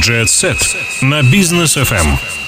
Jet Set на бизнес FM.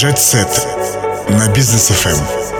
Jet Set на бизнес FM.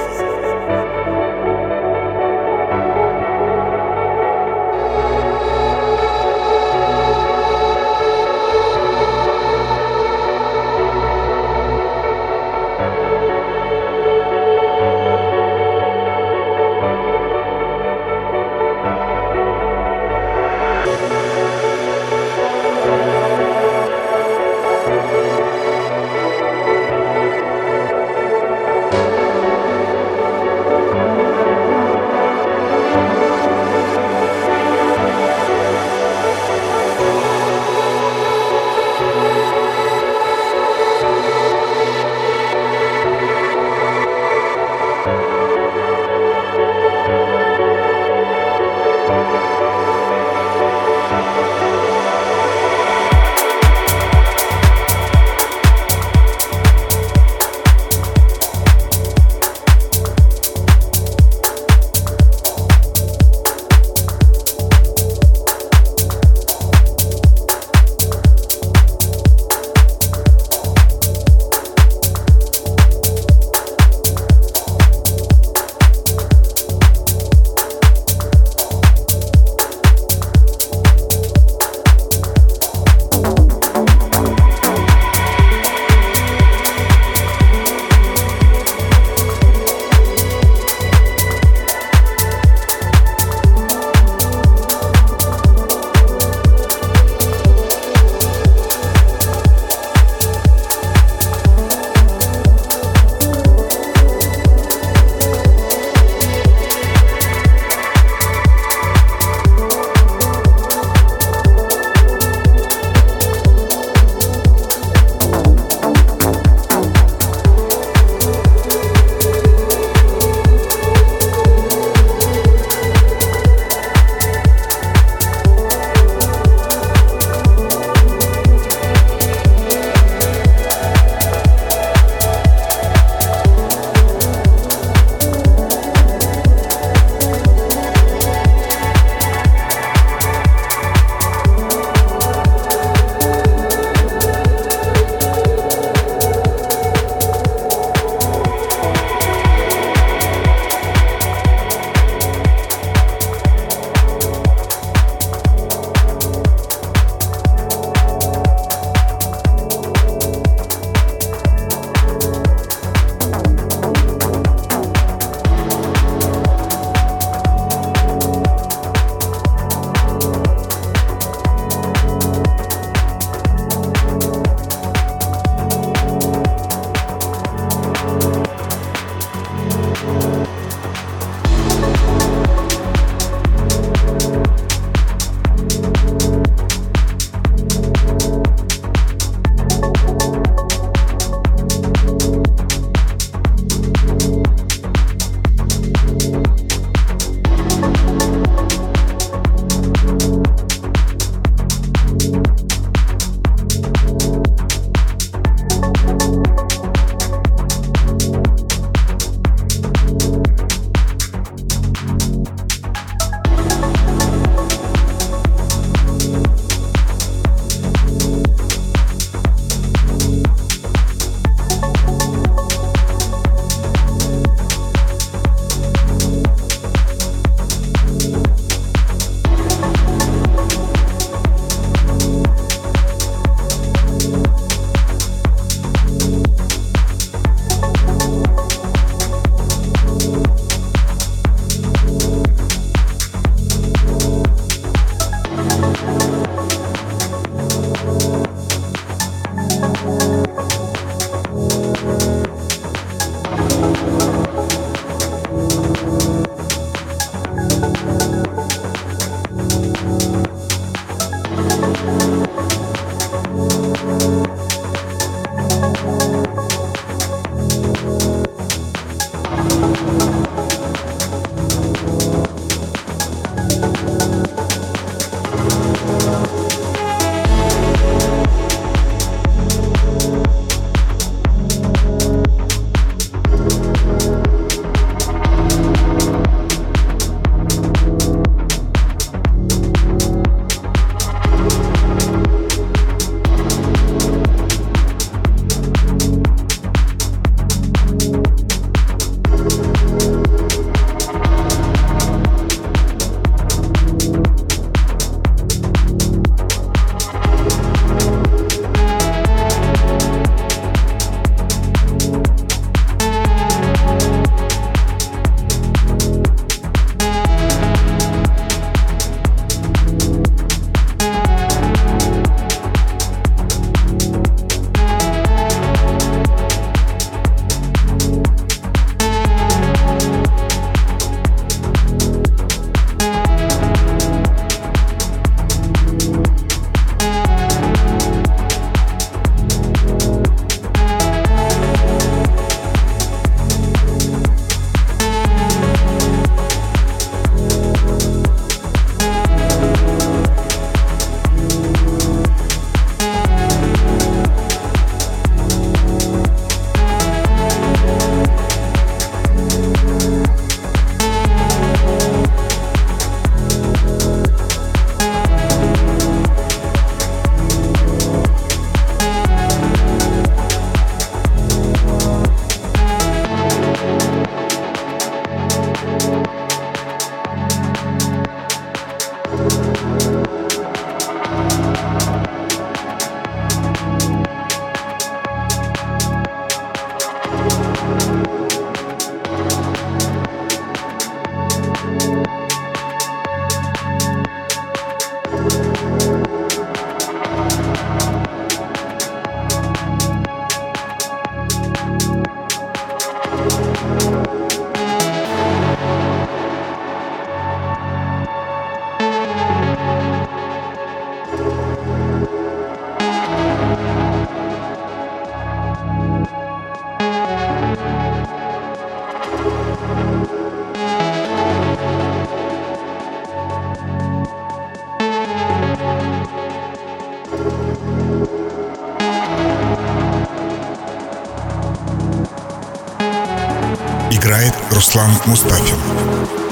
Мустафин.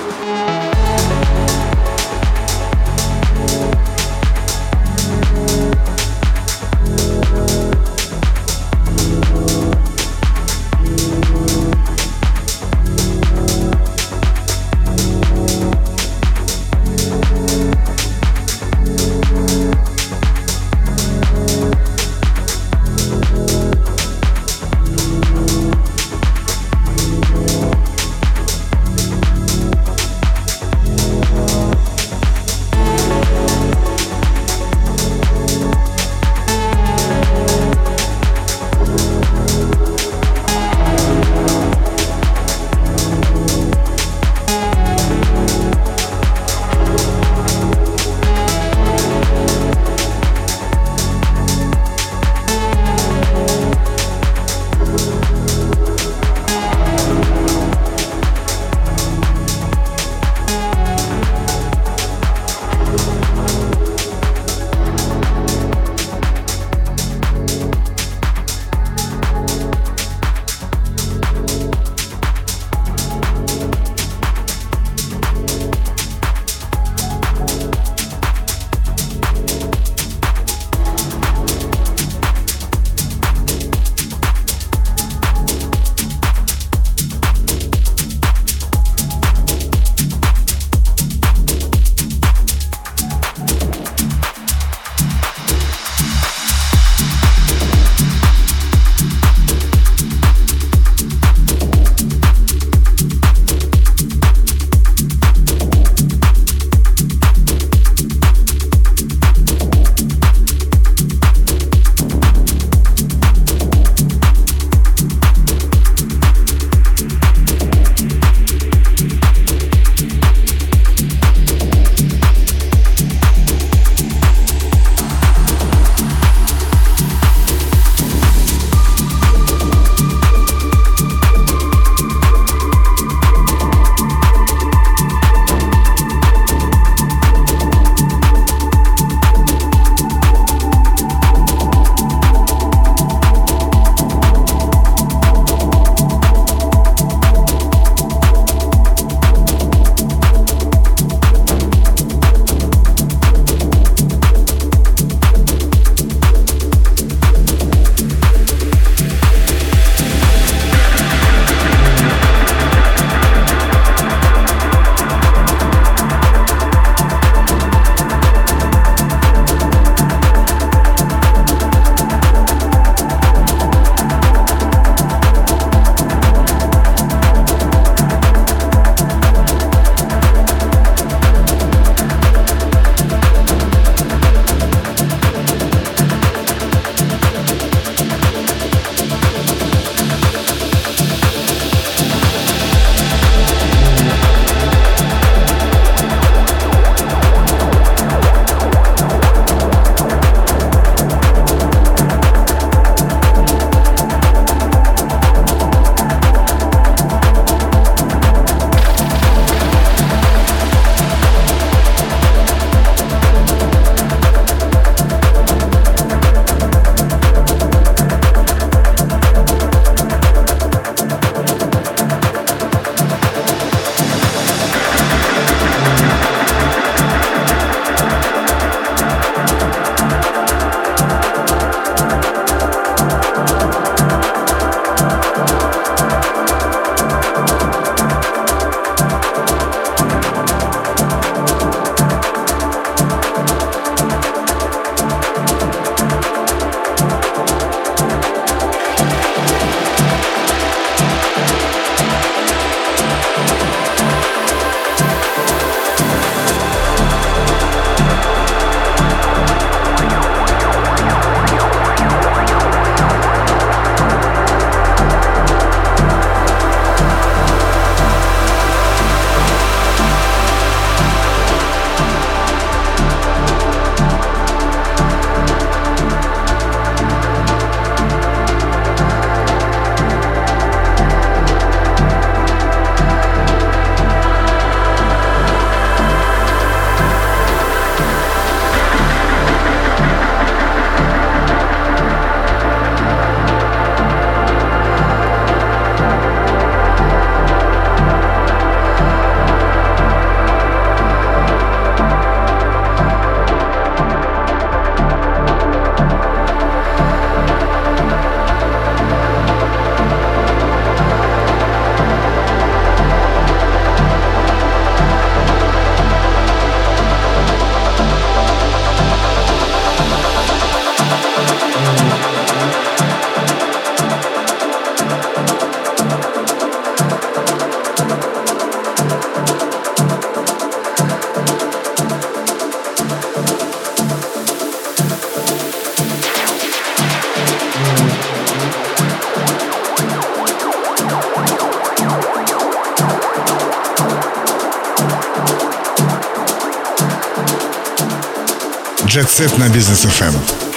Set на бизнес FM.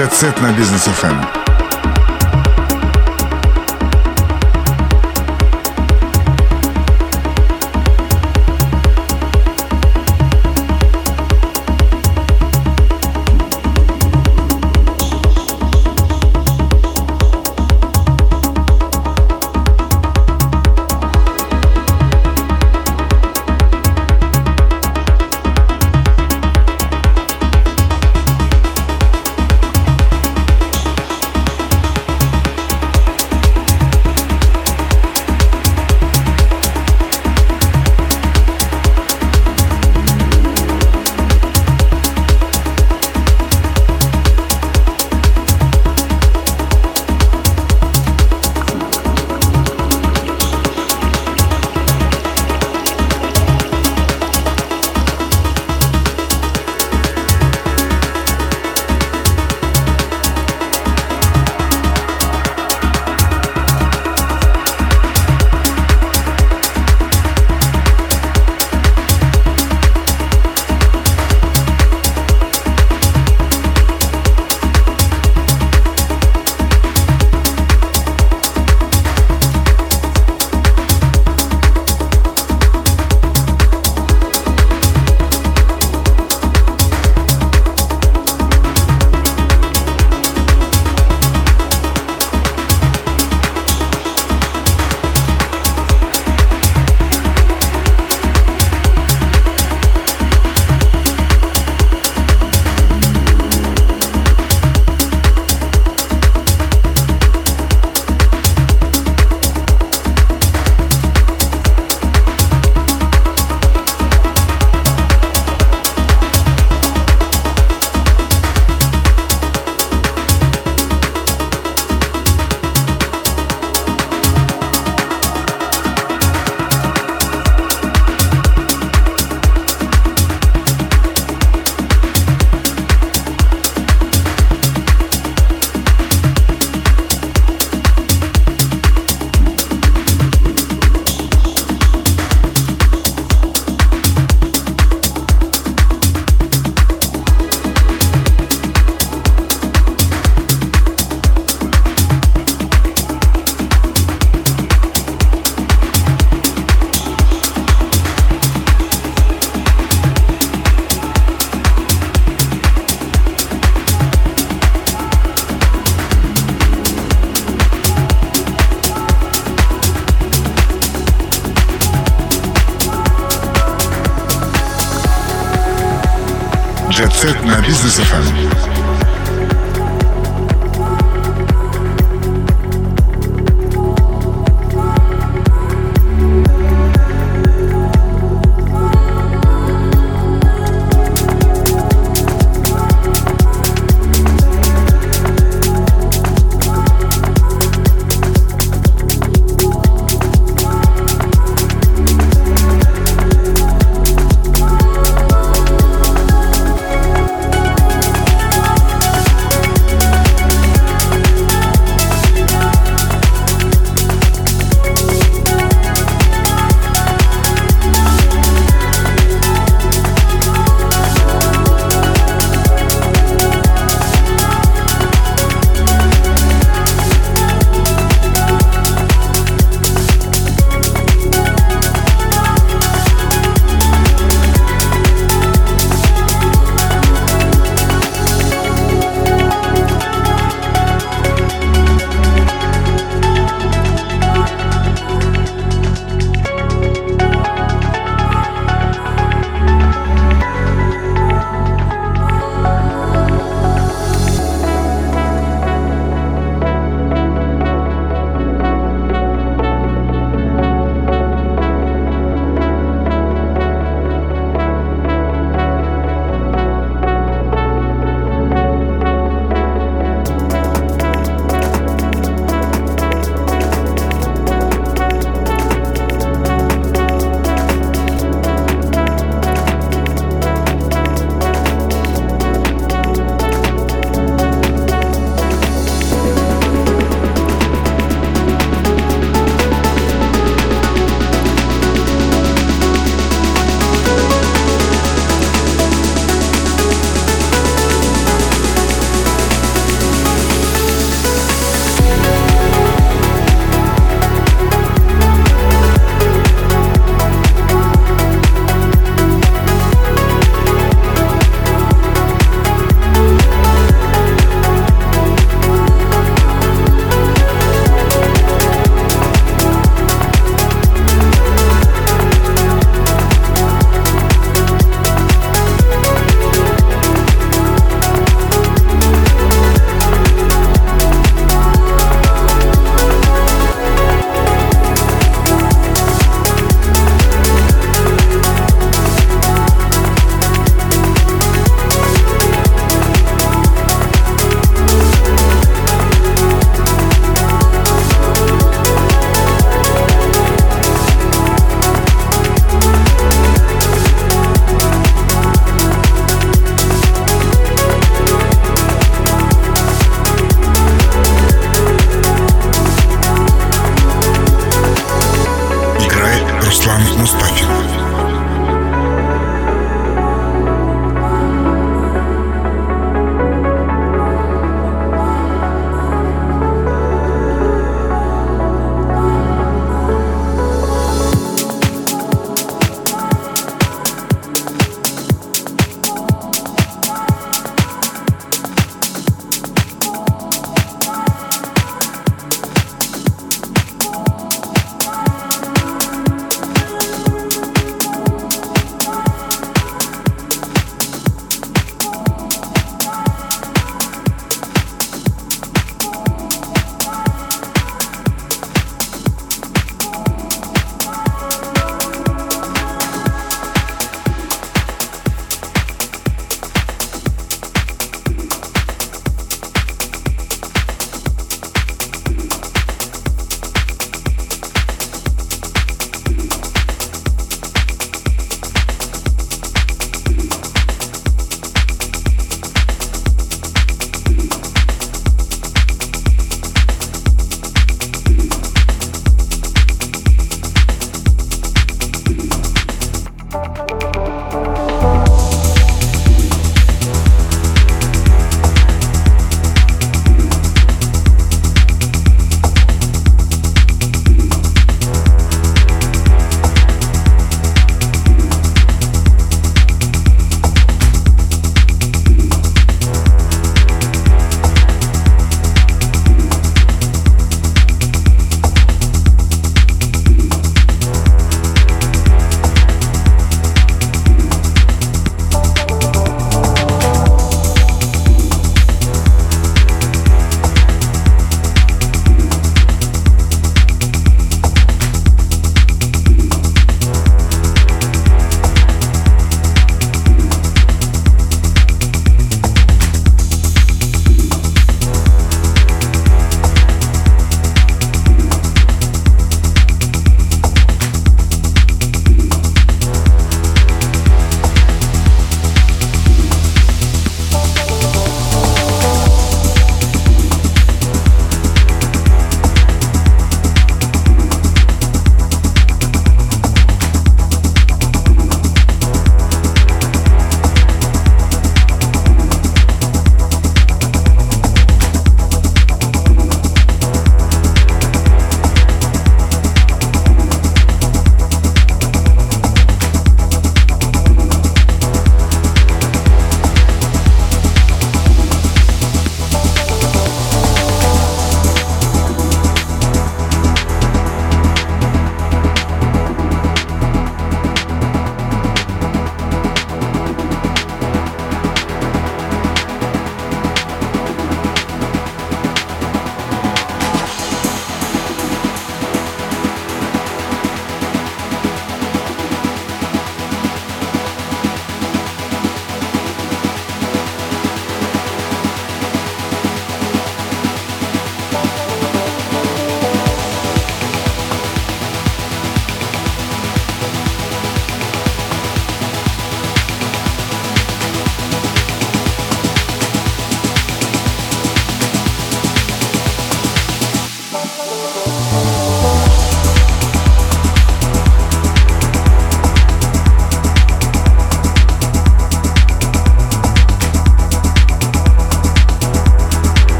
Jet Set на бизнес FM.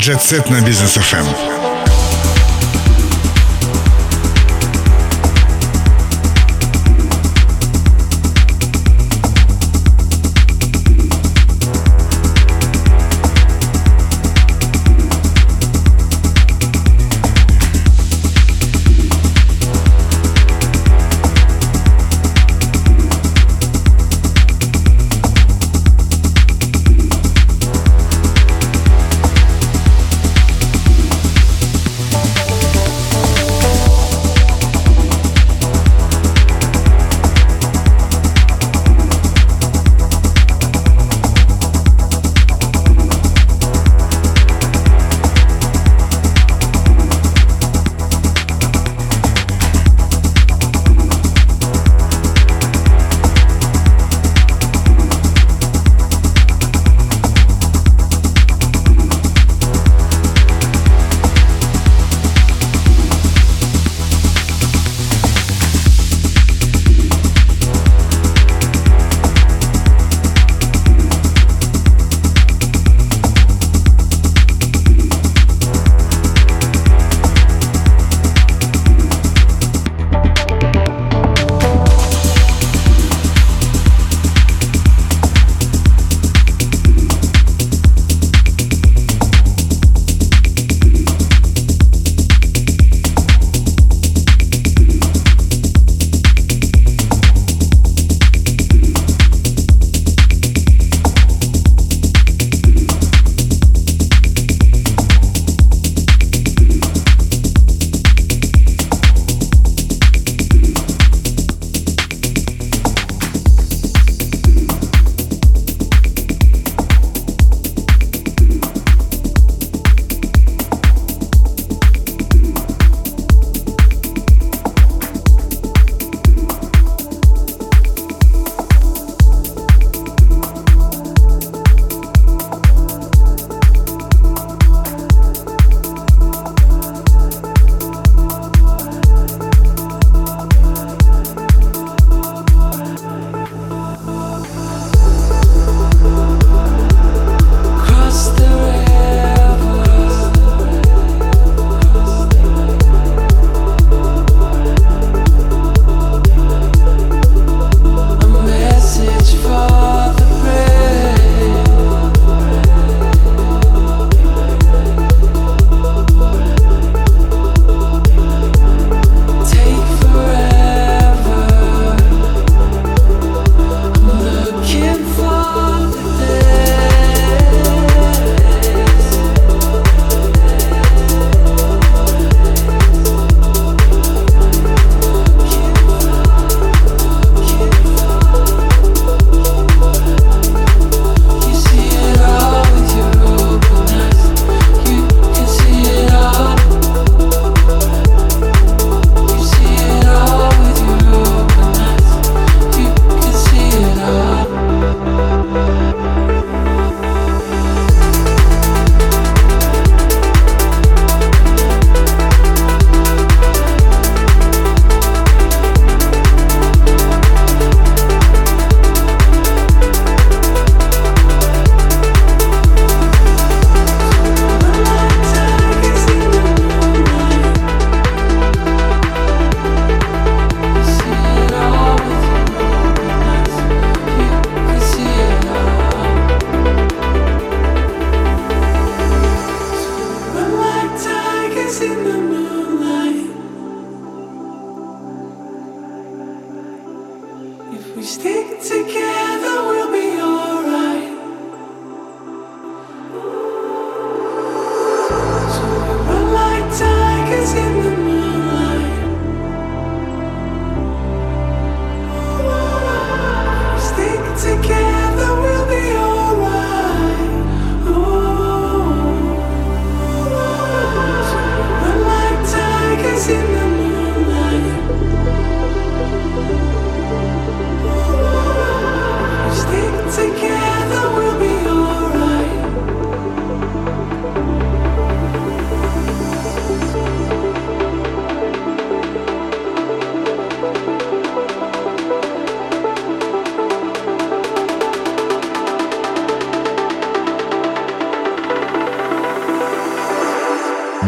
Set на бизнес FM.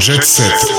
Jet Set.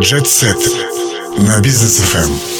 Jet Set на бизнес FM.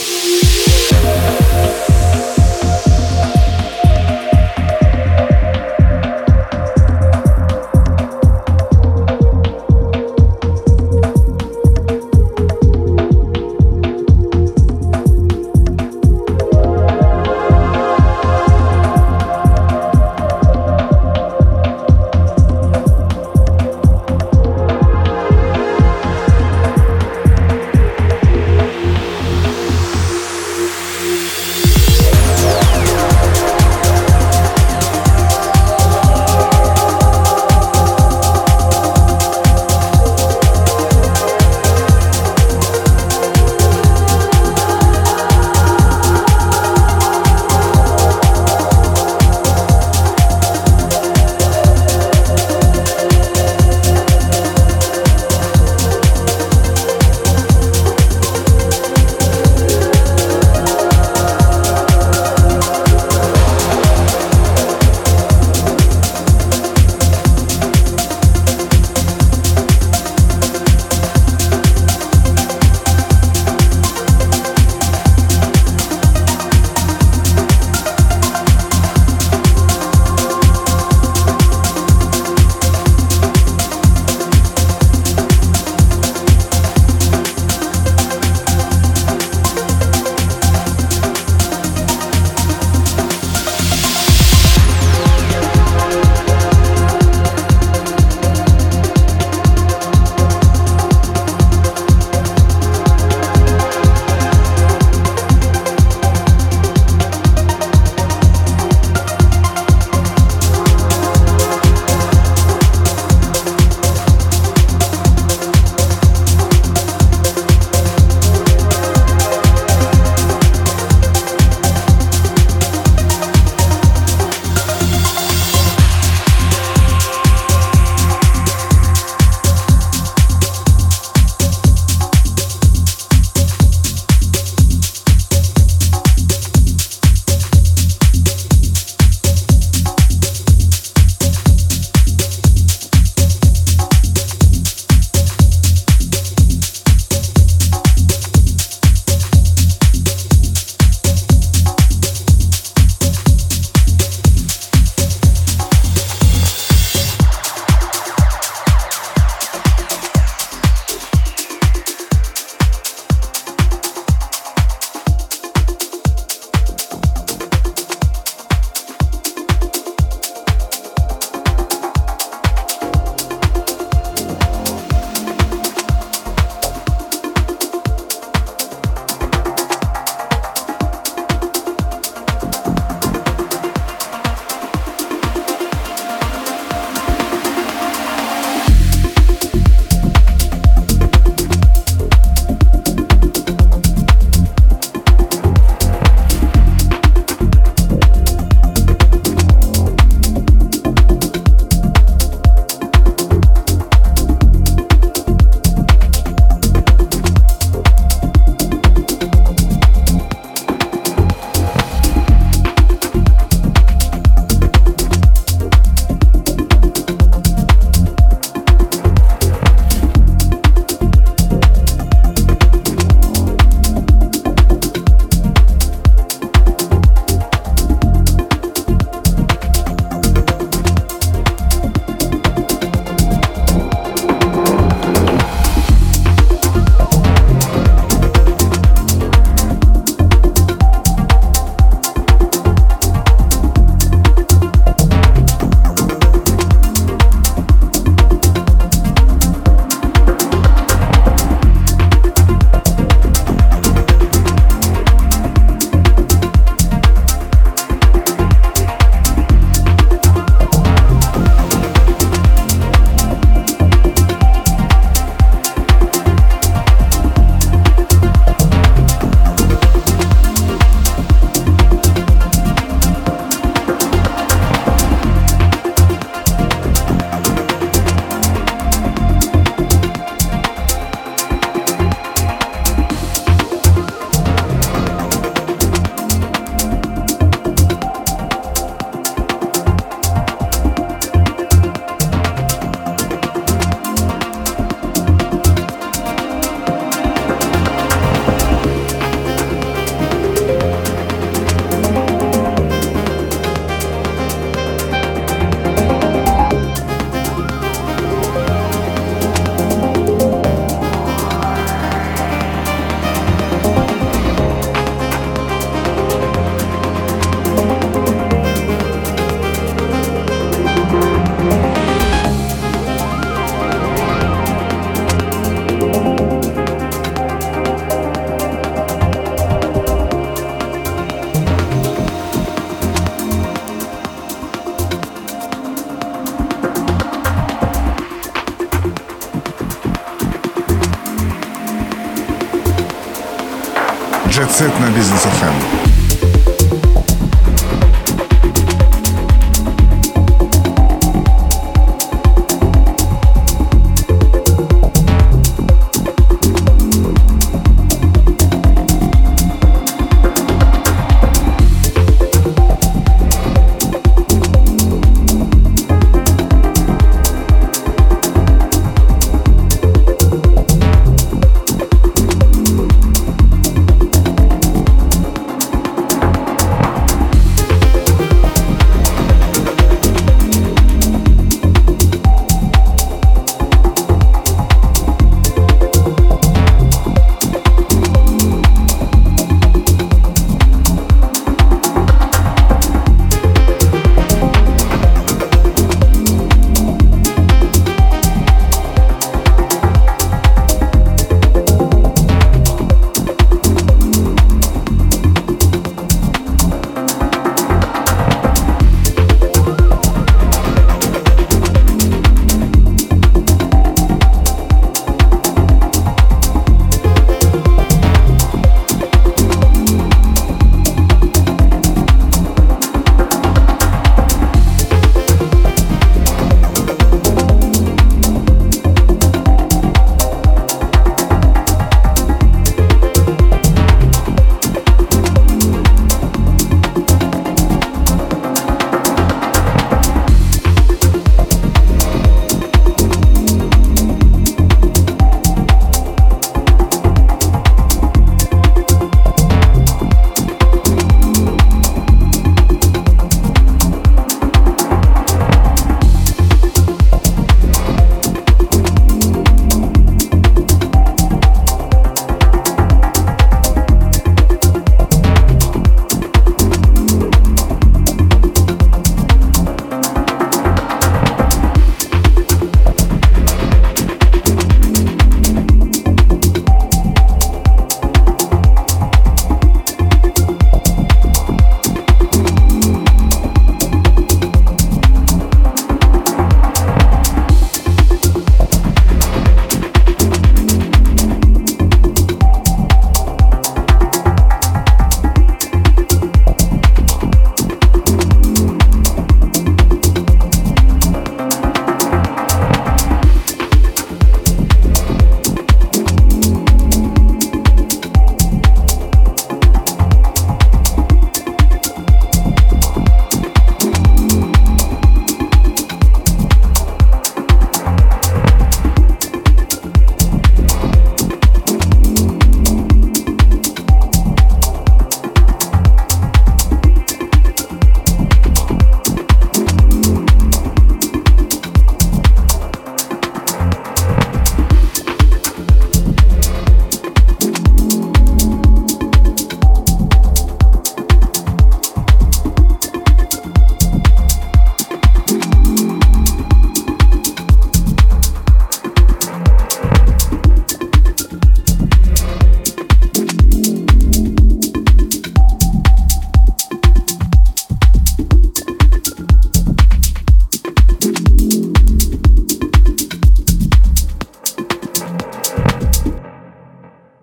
Jet Set на Бизнес ФМ.